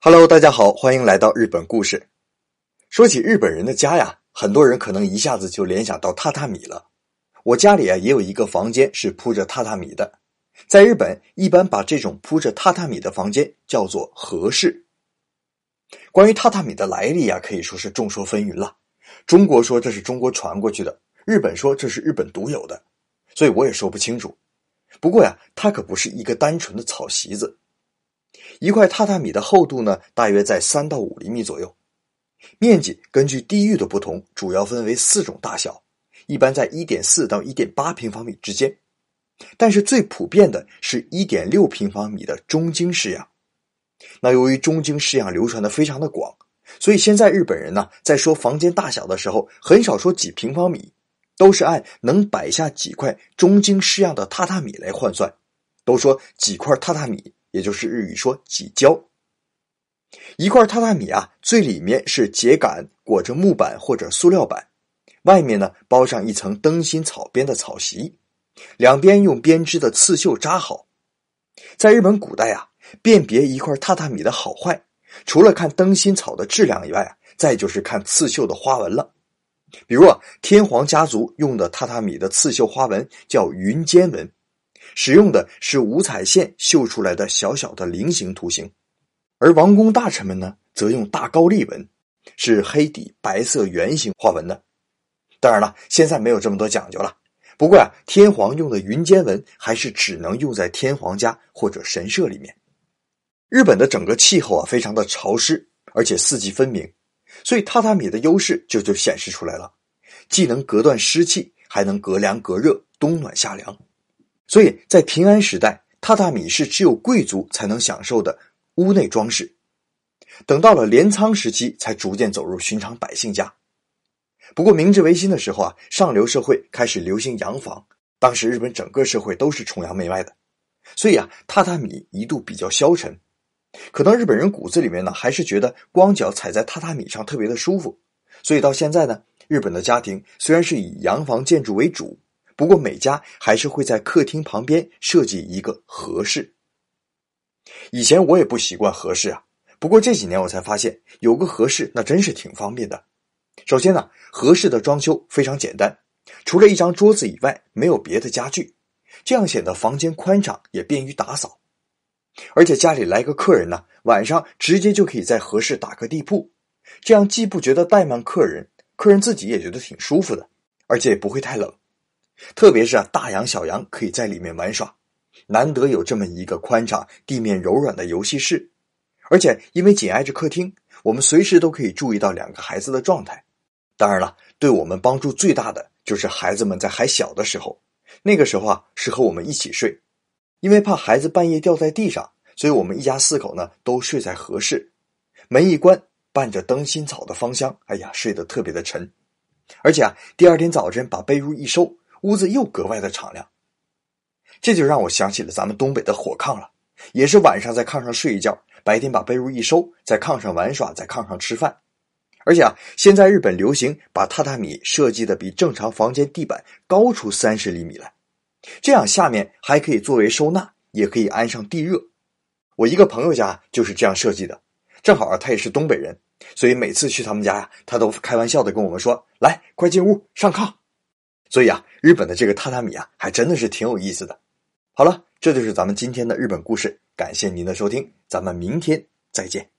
Hello，大家好，欢迎来到日本故事。说起日本人的家呀，很多人可能一下子就联想到榻榻米了。我家里啊也有一个房间是铺着榻榻米的，在日本一般把这种铺着榻榻米的房间叫做和室。关于榻榻米的来历啊，可以说是众说纷纭了。中国说这是中国传过去的，日本说这是日本独有的，所以我也说不清楚。不过呀，它可不是一个单纯的草席子。一块榻榻米的厚度呢，大约在三到五厘米左右。面积根据地域的不同，主要分为四种大小，一般在一点四到一点八平方米之间。但是最普遍的是一点六平方米的中京式样。那由于中京式样流传的非常的广，所以现在日本人呢，在说房间大小的时候，很少说几平方米，都是按能摆下几块中京式样的榻榻米来换算，都说几块榻榻米。也就是日语说几胶，一块榻榻米啊，最里面是秸秆裹着木板或者塑料板，外面呢包上一层灯芯草编的草席，两边用编织的刺绣扎好。在日本古代啊，辨别一块榻榻米的好坏，除了看灯芯草的质量以外啊，再就是看刺绣的花纹了。比如啊，天皇家族用的榻榻米的刺绣花纹叫云间纹。使用的是五彩线绣出来的小小的菱形图形，而王公大臣们呢，则用大高丽纹，是黑底白色圆形花纹的。当然了，现在没有这么多讲究了。不过呀，天皇用的云间纹还是只能用在天皇家或者神社里面。日本的整个气候啊，非常的潮湿，而且四季分明，所以榻榻米的优势就就显示出来了，既能隔断湿气，还能隔凉隔热，冬暖夏凉。所以在平安时代，榻榻米是只有贵族才能享受的屋内装饰。等到了镰仓时期，才逐渐走入寻常百姓家。不过明治维新的时候啊，上流社会开始流行洋房，当时日本整个社会都是崇洋媚外的，所以啊，榻榻米一度比较消沉。可能日本人骨子里面呢，还是觉得光脚踩在榻榻米上特别的舒服，所以到现在呢，日本的家庭虽然是以洋房建筑为主。不过每家还是会在客厅旁边设计一个合适。以前我也不习惯合适啊，不过这几年我才发现有个合适那真是挺方便的。首先呢，合适的装修非常简单，除了一张桌子以外没有别的家具，这样显得房间宽敞也便于打扫。而且家里来个客人呢，晚上直接就可以在合适打个地铺，这样既不觉得怠慢客人，客人自己也觉得挺舒服的，而且也不会太冷。特别是啊，大羊小羊可以在里面玩耍，难得有这么一个宽敞、地面柔软的游戏室，而且因为紧挨着客厅，我们随时都可以注意到两个孩子的状态。当然了，对我们帮助最大的就是孩子们在还小的时候，那个时候啊，是和我们一起睡，因为怕孩子半夜掉在地上，所以我们一家四口呢都睡在合室，门一关，伴着灯芯草的芳香，哎呀，睡得特别的沉，而且啊，第二天早晨把被褥一收。屋子又格外的敞亮，这就让我想起了咱们东北的火炕了，也是晚上在炕上睡一觉，白天把被褥一收，在炕上玩耍，在炕上吃饭。而且啊，现在日本流行把榻榻米设计的比正常房间地板高出三十厘米来，这样下面还可以作为收纳，也可以安上地热。我一个朋友家就是这样设计的，正好啊，他也是东北人，所以每次去他们家呀，他都开玩笑的跟我们说：“来，快进屋上炕。”所以啊，日本的这个榻榻米啊，还真的是挺有意思的。好了，这就是咱们今天的日本故事，感谢您的收听，咱们明天再见。